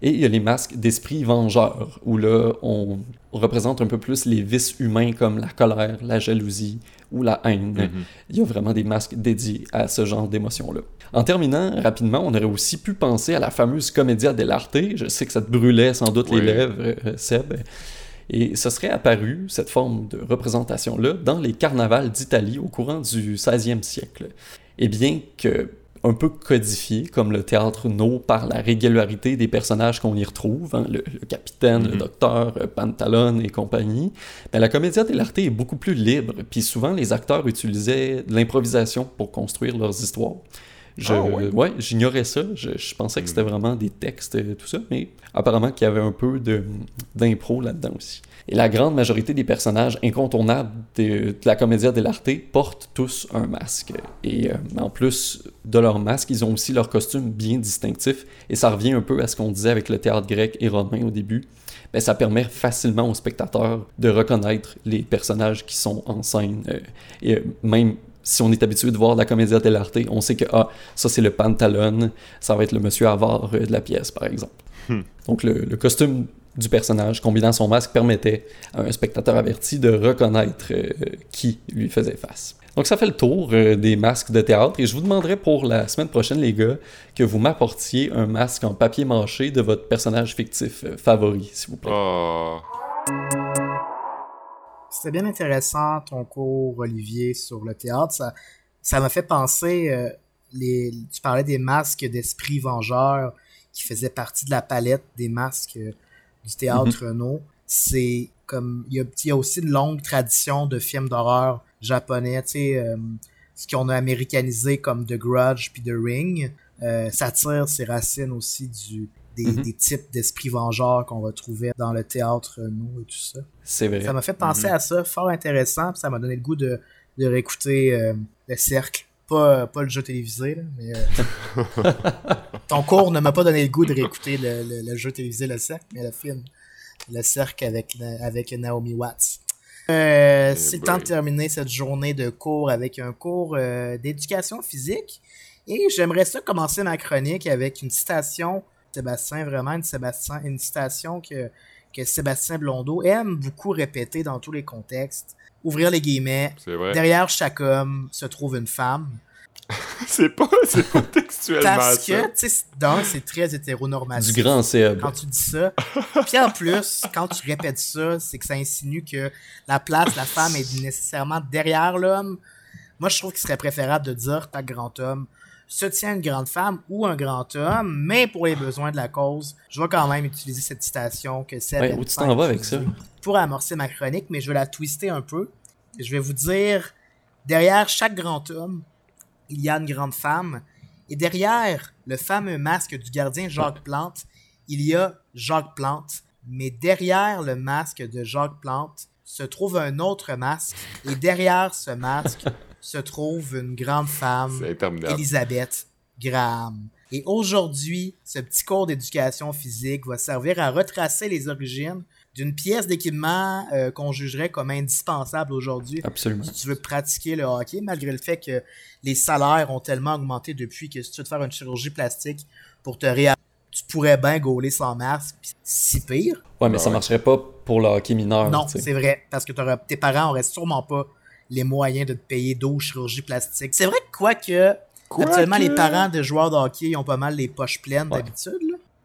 S2: Et il y a les masques d'esprit vengeur, où là, on représente un peu plus les vices humains comme la colère, la jalousie ou la haine.
S1: Mhm.
S2: Il y a vraiment des masques dédiés à ce genre d'émotions-là. En terminant, rapidement, on aurait aussi pu penser à la fameuse Commedia dell'arte. Je sais que ça te brûlait sans doute les lèvres, euh, Seb. Et ce serait apparu, cette forme de représentation-là, dans les carnavals d'Italie au courant du 16e siècle. Et bien que un peu codifié, comme le théâtre no, par la régularité des personnages qu'on y retrouve, hein, le, le capitaine, le
S1: Mhm.
S2: docteur, euh, Pantalone et compagnie, ben, la Commedia dell'arte est beaucoup plus libre, puis souvent les acteurs utilisaient de l'improvisation pour construire leurs histoires. Je,
S1: Ah ouais?
S2: ouais, j'ignorais ça. Je, je pensais que c'était vraiment des textes et tout ça, mais apparemment qu'il y avait un peu d'impro là-dedans aussi. Et la grande majorité des personnages incontournables de, de la Commedia dell'arte portent tous un masque. Et euh, en plus de leur masque, ils ont aussi leur costume bien distinctif. Et ça revient un peu à ce qu'on disait avec le théâtre grec et romain au début. Ben, ça permet facilement aux spectateurs de reconnaître les personnages qui sont en scène. Euh, et euh, même si on est habitué de voir la comédia dell'arte, on sait que ah, ça c'est le pantalon, ça va être le monsieur avare euh, de la pièce, par exemple.
S1: Hmm.
S2: Donc le, le costume du personnage combinant son masque permettait à un spectateur averti de reconnaître euh, qui lui faisait face. Donc ça fait le tour euh, des masques de théâtre et je vous demanderai pour la semaine prochaine les gars que vous m'apportiez un masque en papier mâché de votre personnage fictif euh, favori s'il vous plaît.
S1: Oh.
S3: C'était bien intéressant ton cours, Olivier, sur le théâtre. Ça, ça m'a fait penser, euh, les, tu parlais des masques d'esprit vengeur qui faisaient partie de la palette des masques euh, du théâtre Renault. C'est comme, il y, a, il y a aussi une longue tradition de films d'horreur japonais, tu sais, euh, ce qu'on a américanisé comme The Grudge puis The Ring. Euh, ça tire ses racines aussi du, des,
S2: Mhm.
S3: des types d'esprit vengeurs qu'on va trouver dans le théâtre Renault et tout ça.
S2: C'est vrai.
S3: Ça m'a fait penser à ça, fort intéressant, puis ça m'a donné le goût de, de réécouter euh, le cercle. Pas, pas le jeu télévisé, là, mais euh, ton cours ne m'a pas donné le goût de réécouter le, le- le jeu télévisé Le Cercle, mais le film Le Cercle avec, avec Naomi Watts. Euh,
S1: Eh
S3: c'est le
S1: boy.
S3: temps de terminer cette journée de cours avec un cours euh, d'éducation physique. Et j'aimerais ça commencer ma chronique avec une citation Sébastien, vraiment une, Sébastien, une citation que, que Sébastien Blondeau aime beaucoup répéter dans tous les contextes. Ouvrir les guillemets. Derrière chaque homme se trouve une femme.
S1: C'est pas, c'est pas textuellement
S3: Parce que, tu sais, c'est très hétéronormatif.
S2: Du grand Seb.
S3: Quand tu dis ça. Puis en plus, quand tu répètes ça, c'est que ça insinue que la place, la femme est nécessairement derrière l'homme. Moi, je trouve qu'il serait préférable de dire ta grand homme se tient une grande femme ou un grand homme, mais pour les besoins de la cause, je vais quand même utiliser cette citation que c'est
S2: Ouais, où tu t'en vas avec ça?
S3: pour amorcer ma chronique, mais je vais la twister un peu. Je vais vous dire, derrière chaque grand homme, il y a une grande femme. Et derrière le fameux masque du gardien Jacques Plante, il y a Jacques Plante. Mais derrière le masque de Jacques Plante se trouve un autre masque. Et derrière ce masque se trouve une grande femme. Elisabeth Graham. Et aujourd'hui, ce petit cours d'éducation physique va servir à retracer les origines d'une pièce d'équipement euh, qu'on jugerait comme indispensable aujourd'hui
S2: Absolument.
S3: si tu veux pratiquer le hockey, malgré le fait que les salaires ont tellement augmenté depuis que si tu veux te faire une chirurgie plastique pour te réa... tu pourrais bien gauler sans masque, pis si pire.
S2: Ouais, mais ça
S1: ouais.
S2: marcherait pas pour le hockey mineur.
S3: non, c'est vrai, parce que tes parents auraient sûrement pas les moyens de te payer 12 chirurgies plastiques. C'est vrai que quoi que
S1: Quoique-
S3: Actuellement, les parents de joueurs de hockey ils ont pas mal les poches pleines
S2: Ouais.
S3: d'habitude.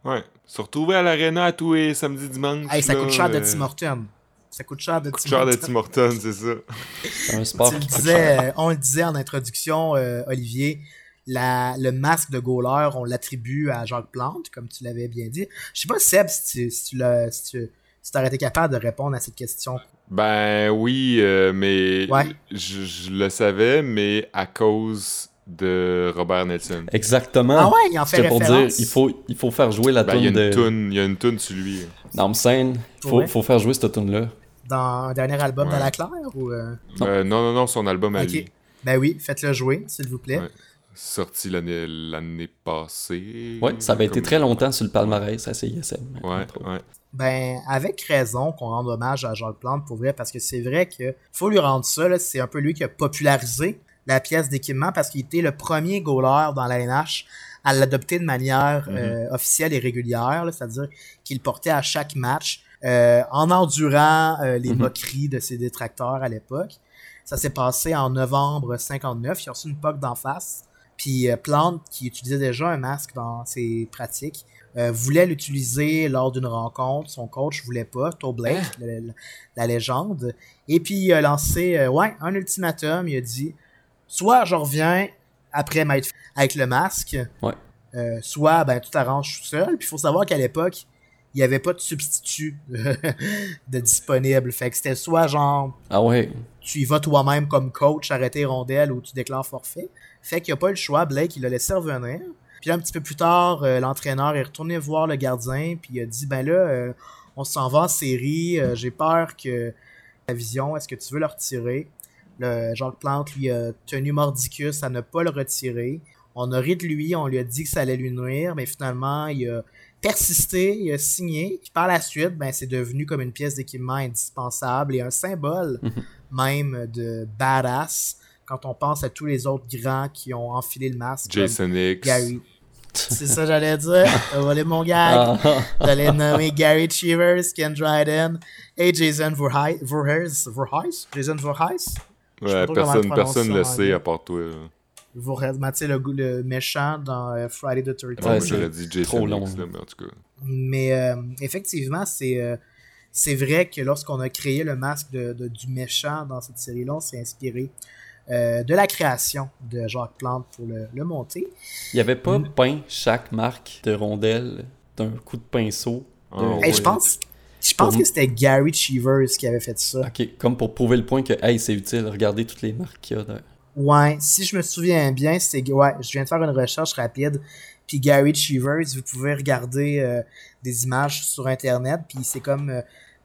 S3: là.
S1: Ouais. Se retrouver à l'aréna à tous les samedis dimanches.
S3: Hey, ça
S1: là,
S3: coûte cher de
S1: euh,
S3: Tim Hortons. Ça coûte cher de
S1: coûte
S3: Tim
S1: cher de. Tim Hortons, c'est ça.
S2: C'est un sport
S3: Tu le
S2: qui coûte
S3: disais,
S2: cher.
S3: euh, on le disait en introduction, euh, Olivier, la, le masque de goaler, on l'attribue à Jacques Plante, comme tu l'avais bien dit. Je sais pas, Seb, si tu, si tu l'as- si tu si t'aurais été capable de répondre à cette question?
S1: Ben oui, euh, mais
S3: Ouais.
S1: je, je le savais, mais à cause de Robert Nelson.
S2: Exactement.
S3: Ah ouais, il en fait
S2: C'était pour dire, il faut, il faut faire jouer la
S1: Ben, il y a
S2: tune
S1: une
S2: de
S1: toune, il y a une toune sur lui.
S2: Namsen. Il faut,
S3: Ouais.
S2: faut faire jouer cette tune là
S3: Dans un dernier album
S1: Ouais.
S3: de la Claire ou euh,
S2: Non.
S1: Euh, non, non, non, son album à
S3: Ok.
S1: lui.
S3: Ben oui, faites-le jouer, s'il vous plaît.
S1: Sorti l'année l'année passée.
S2: Ouais, ça avait été très longtemps sur le palmarès à CISM.
S1: Ouais, ouais.
S3: Ben, avec raison qu'on rende hommage à Jacques Plante pour vrai, parce que c'est vrai que faut lui rendre ça, là, c'est un peu lui qui a popularisé la pièce d'équipement parce qu'il était le premier goaler dans la NH à l'adopter de manière
S1: Mhm.
S3: euh, officielle et régulière, là, c'est-à-dire qu'il le portait à chaque match euh, en endurant euh, les
S2: Mhm.
S3: moqueries de ses détracteurs à l'époque. Ça s'est passé en novembre 59, il a reçu une poque d'en face. Puis euh, Plante, qui utilisait déjà un masque dans ses pratiques, euh, voulait l'utiliser lors d'une rencontre. Son coach voulait pas, Toe Blake, le- le- la légende. Et puis il a lancé euh, ouais, un ultimatum. Il a dit soit je reviens après m'être fait avec le masque,
S2: Ouais.
S3: euh, soit ben tu t'arranges tout seul. Puis il faut savoir qu'à l'époque, il n'y avait pas de substitut de disponible. Fait que c'était soit genre.
S2: Ah ouais.
S3: Tu y vas toi-même comme coach, arrêter rondelle ou tu déclares forfait. Fait qu'il n'y a pas le choix. Blake, il l'a laissé revenir. Puis un petit peu plus tard, euh, l'entraîneur est retourné voir le gardien. Puis il a dit Ben là, euh, on s'en va en série. Euh, j'ai peur que la vision, est-ce que tu veux le retirer? Le Jacques Plante lui a tenu mordicus à ne pas le retirer. On a ri de lui, on lui a dit que ça allait lui nuire, mais finalement, il a persisté, il a signé. Puis par la suite, ben, c'est devenu comme une pièce d'équipement indispensable et un symbole même de badass quand on pense à tous les autres grands qui ont enfilé le masque.
S1: Jason X.
S3: Gary. C'est ça que j'allais dire. T'as volé mon gag.
S2: Ah,
S3: J'allais nommer Gary Cheevers, Ken Dryden et Jason Voorhees. Voorhees? Jason Voorhees?
S1: Ouais, personne,
S3: prononcer
S1: le sait à part toi. là.
S3: Voorhees, le, méchant dans euh, Friday the 13th.
S1: Ouais, j'aurais dit Jason
S2: trop long.
S1: X, là, mais en tout cas.
S3: Mais euh, effectivement, c'est euh, c'est vrai que lorsqu'on a créé le masque de, de- du méchant dans cette série-là, on s'est inspiré euh, de la création de Jacques Plante pour le, le monter.
S2: il avait pas
S3: Mm.
S2: peint chaque marque de rondelle d'un coup de pinceau.
S1: Ah,
S3: Hey,
S1: ouais.
S3: je pense, je pense
S2: Pour-
S3: que c'était Gary Cheevers qui avait fait ça.
S2: Ok, comme pour prouver le point que, hey, c'est utile, regardez toutes les marques qu'il y a. de-
S3: Ouais, si je me souviens bien, c'est ouais, je viens de faire une recherche rapide. Puis Gary Cheevers, vous pouvez regarder euh, des images sur internet, puis c'est comme euh,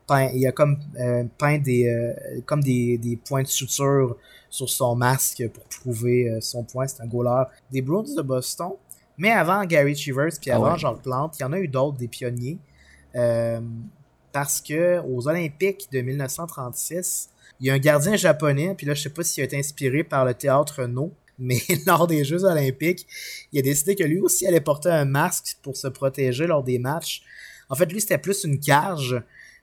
S3: peint, il y a comme euh, peint des euh, comme des, des points de suture sur son masque pour prouver euh, son point. C'est un goaler des Bruins de Boston. Mais avant Gary Cheevers, puis
S2: Ah
S3: avant
S2: ouais.
S3: Jacques Plante, il y en a eu d'autres des pionniers. Euh, parce que aux Olympiques de 1936, il y a un gardien japonais, puis là, je sais pas s'il a été inspiré par le théâtre No, mais lors des Jeux Olympiques, il a décidé que lui aussi allait porter un masque pour se protéger lors des matchs. En fait, lui, c'était plus une cage,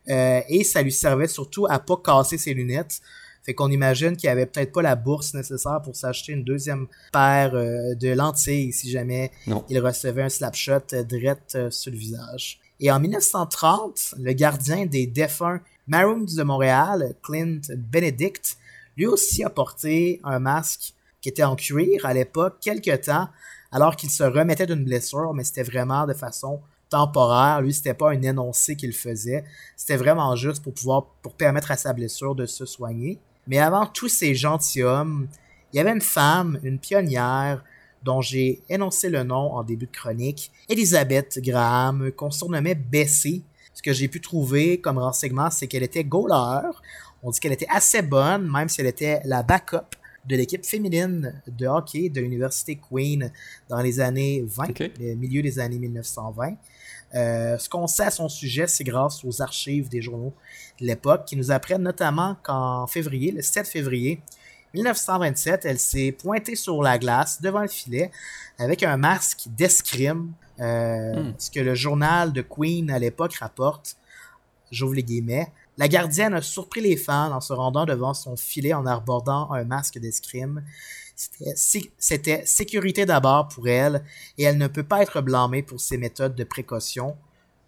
S3: euh, et ça lui servait surtout à pas casser ses lunettes. Fait qu'on imagine qu'il avait peut-être pas la bourse nécessaire pour s'acheter une deuxième paire euh, de lentilles si jamais
S2: Non.
S3: il recevait un slapshot euh, direct euh, sur le visage. Et en 1930, le gardien des défunts Maroons de Montréal, Clint Benedict, lui aussi a porté un masque qui était en cuir à l'époque, quelque temps, alors qu'il se remettait d'une blessure, mais c'était vraiment de façon temporaire. Lui, c'était pas un énoncé qu'il faisait. C'était vraiment juste pour pouvoir, pour permettre à sa blessure de se soigner. Mais avant tous ces gentilshommes, il y avait une femme, une pionnière, dont j'ai énoncé le nom en début de chronique, Elizabeth Graham, qu'on surnommait Bessie. Ce que j'ai pu trouver comme renseignement, c'est qu'elle était goaler. On dit qu'elle était assez bonne, même si elle était la backup de l'équipe féminine de hockey de l'université Queen dans les années 20,
S2: Ok.
S3: le milieu des années 1920. Euh, ce qu'on sait à son sujet, c'est grâce aux archives des journaux l'époque qui nous apprennent notamment qu'en février, le 7 février 1927, elle s'est pointée sur la glace devant le filet avec un masque d'escrime, euh,
S2: Hmm.
S3: ce que le journal de Queen à l'époque rapporte. J'ouvre les guillemets. La gardienne a surpris les fans en se rendant devant son filet en abordant un masque d'escrime. C'était sécurité d'abord pour elle et elle ne peut pas être blâmée pour ses méthodes de précaution.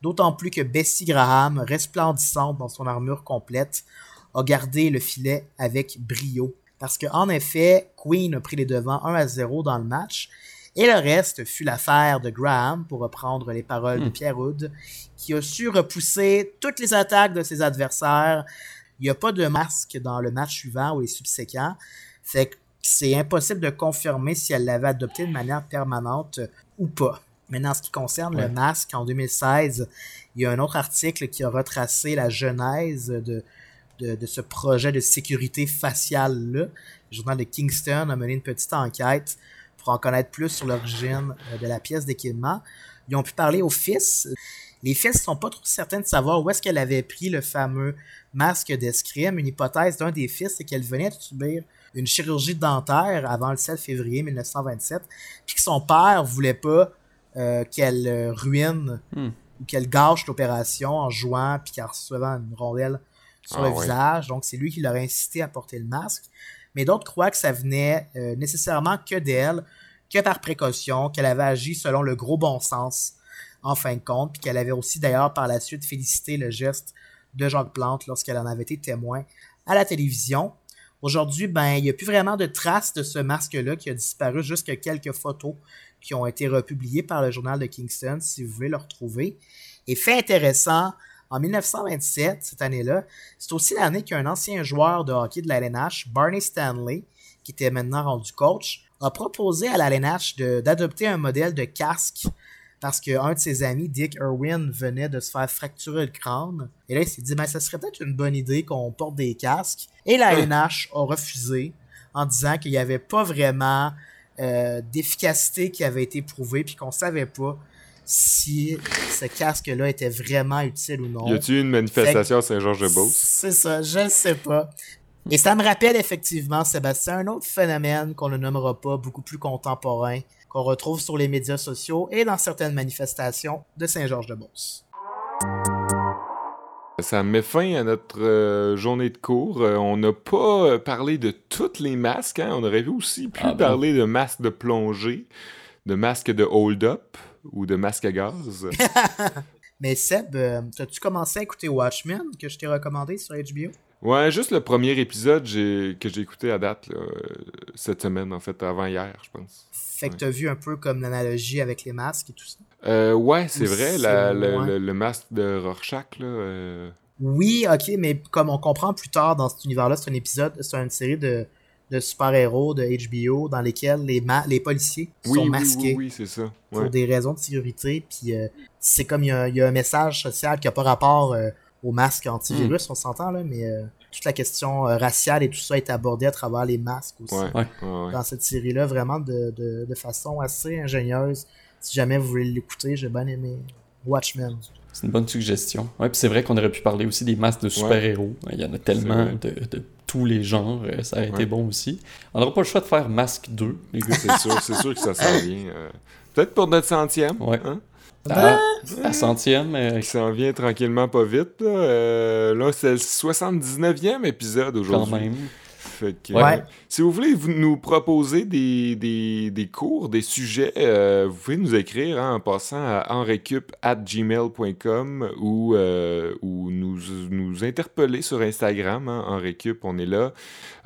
S3: D'autant plus que Bessie Graham, resplendissante dans son armure complète, a gardé le filet avec brio. Parce que, en effet, Queen a pris les devants 1 à 0 dans le match. Et le reste fut l'affaire de Graham, pour reprendre les paroles de
S2: Hmm.
S3: Pierre Houd, qui a su repousser toutes les attaques de ses adversaires. Il n'y a pas de masque dans le match suivant ou les subséquents. Fait que c'est impossible de confirmer si elle l'avait adopté de manière permanente ou pas. Maintenant, en ce qui concerne
S2: Ouais.
S3: le masque, en 2016, il y a un autre article qui a retracé la genèse de, de, de ce projet de sécurité faciale-là. Le journal de Kingston a mené une petite enquête pour en connaître plus sur l'origine euh, de la pièce d'équipement. Ils ont pu parler aux fils. Les fils sont pas trop certains de savoir où est-ce qu'elle avait pris le fameux masque d'escrime. Une hypothèse d'un des fils, c'est qu'elle venait de subir une chirurgie dentaire avant le 7 février 1927, puis que son père voulait pas euh, qu'elle euh, ruine
S2: Hmm.
S3: ou qu'elle gâche l'opération en jouant puis qu'en recevant une rondelle sur
S1: Ah
S3: le
S1: ouais.
S3: visage. Donc c'est lui qui l'aurait incité à porter le masque. Mais d'autres croient que ça venait euh, nécessairement que d'elle, que par précaution, qu'elle avait agi selon le gros bon sens en fin de compte, puis qu'elle avait aussi d'ailleurs par la suite félicité le geste de Jacques Plante lorsqu'elle en avait été témoin à la télévision. Aujourd'hui, ben, il n'y a plus vraiment de traces de ce masque-là qui a disparu, juste que quelques photos qui ont été republiées par le journal de Kingston, si vous voulez le retrouver. Et fait intéressant, en 1927, cette année-là, c'est aussi l'année qu'un ancien joueur de hockey de la LNH, Barney Stanley, qui était maintenant rendu coach, a proposé à la LNH d'adopter un modèle de casque parce qu'un de ses amis, Dick Irwin, venait de se faire fracturer le crâne. Et là, il s'est dit, ben, ça serait peut-être une bonne idée qu'on porte des casques. Et la LNH a refusé en disant qu'il n'y avait pas vraiment euh, d'efficacité qui avait été prouvée, puis qu'on savait pas si ce casque-là était vraiment utile ou non.
S1: Y a-t-il une manifestation à Saint-Georges-de-Beauce?
S3: C'est ça, je ne sais pas. Et ça me rappelle effectivement, Sébastien, un autre phénomène qu'on ne nommera pas, beaucoup plus contemporain, qu'on retrouve sur les médias sociaux et dans certaines manifestations de Saint-Georges-de-Beauce.
S1: Ça met fin à notre euh, journée de cours. Euh, on n'a pas euh, parlé de tous les masques. Hein? On aurait aussi pu
S2: Ah bon?
S1: parler de masques de plongée, de masques de hold-up ou de masques à gaz.
S3: Mais Seb, as-tu commencé à écouter Watchmen que je t'ai recommandé sur HBO?
S1: Ouais, juste le premier épisode que j'ai écouté à date, là, euh, cette semaine, en fait, avant hier, je pense.
S3: Fait que t'as vu un peu comme l'analogie avec les masques et tout ça?
S1: Euh, ouais, c'est vrai, la- le, le- le masque de Rorschach, là. euh,
S3: Oui, ok, mais comme on comprend plus tard dans cet univers-là, c'est un épisode, c'est une série de, de super-héros de HBO dans lesquels les, ma- les policiers
S1: Oui,
S3: sont masqués
S1: oui, oui, c'est ça.
S3: pour des raisons de sécurité. Puis euh, c'est comme il y, y a un message social qui n'a pas rapport euh, au masque antivirus,
S1: Hmm.
S3: on s'entend là, mais euh, toute la question euh, raciale et tout ça est abordée à travers les masques aussi.
S1: Ouais,
S2: Ouais.
S1: ouais, ouais.
S3: Dans cette série-là, vraiment de, de, de façon assez ingénieuse. Si jamais vous voulez l'écouter, j'ai bien aimé Watchmen.
S2: C'est une bonne suggestion. Ouais, puis c'est vrai qu'on aurait pu parler aussi des masques de super-héros. Il y en a tellement de, de tous les genres. euh, Ça aurait été bon aussi. On n'aura pas le choix de faire Masque 2, les gars.
S1: C'est sûr, c'est sûr que ça s'en vient. euh, Peut-être pour notre centième,
S2: Ouais.
S1: hein,
S2: À, à centième, euh,
S1: qui s'en vient tranquillement pas vite. Là, Euh, là c'est le 79e épisode
S2: quand
S1: aujourd'hui.
S2: même.
S1: Fait que,
S3: Ouais.
S1: euh, si vous voulez vous nous proposer des, des, des cours, des sujets, euh, vous pouvez nous écrire hein, en passant à enrecup.gmail.com ou, euh, ou nous, nous interpeller sur Instagram. Hein, Enrecup, on est là.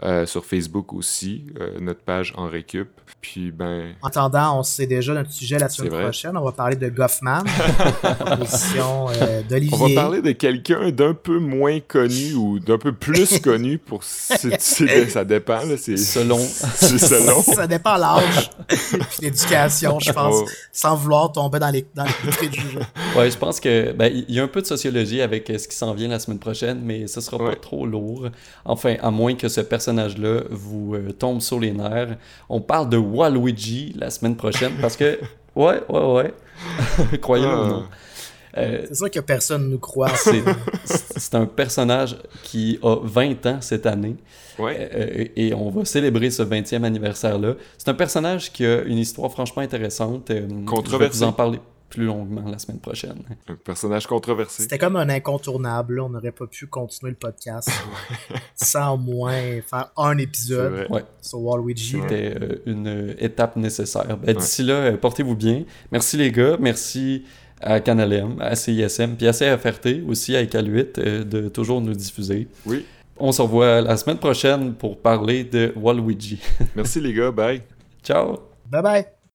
S1: Euh, sur Facebook aussi, euh, notre page Enrecup. Puis, ben,
S3: En attendant, on sait déjà notre sujet la semaine prochaine. On va parler de Goffman, position d'Olivier.
S1: on va parler de quelqu'un d'un peu moins connu ou d'un peu plus connu pour... c'est- ça dépend, là. C'est
S2: Selon.
S1: c'est selon.
S3: Ça dépend l'âge puis l'éducation, je pense,
S1: Oh.
S3: sans vouloir tomber dans les, dans les préjugés.
S2: Ouais, je pense que ben, il y a un peu de sociologie avec euh, ce qui s'en vient la semaine prochaine, mais ce sera pas trop lourd. Enfin, à moins que ce personnage-là vous euh, tombe sur les nerfs. On parle de Waluigi la semaine prochaine parce que ouais, ouais, ouais. Croyez-le ou
S1: Ah.
S2: non. Euh,
S3: C'est sûr que personne nous croit.
S2: c'est c'est un personnage qui a 20 ans cette année.
S1: Ouais.
S2: Euh, et on va célébrer ce 20e anniversaire-là. C'est un personnage qui a une histoire franchement intéressante. Euh, Je vais
S1: Controversée.
S2: vous en parler plus longuement la semaine prochaine.
S1: Un personnage controversé.
S3: C'était comme un incontournable. là. On n'aurait pas pu continuer le podcast euh, sans au moins faire un épisode.
S2: Ouais.
S3: sur Waluigi.
S2: C'était euh, une étape nécessaire. Ben, D'ici là, euh, portez-vous bien. Merci les gars. Merci à Canal M, à CISM, puis à CFRT aussi, à Écal 8, euh, de toujours nous diffuser.
S1: Oui.
S2: On se revoit la semaine prochaine pour parler de Waluigi.
S1: Merci les gars, bye.
S2: Ciao!
S3: Bye bye.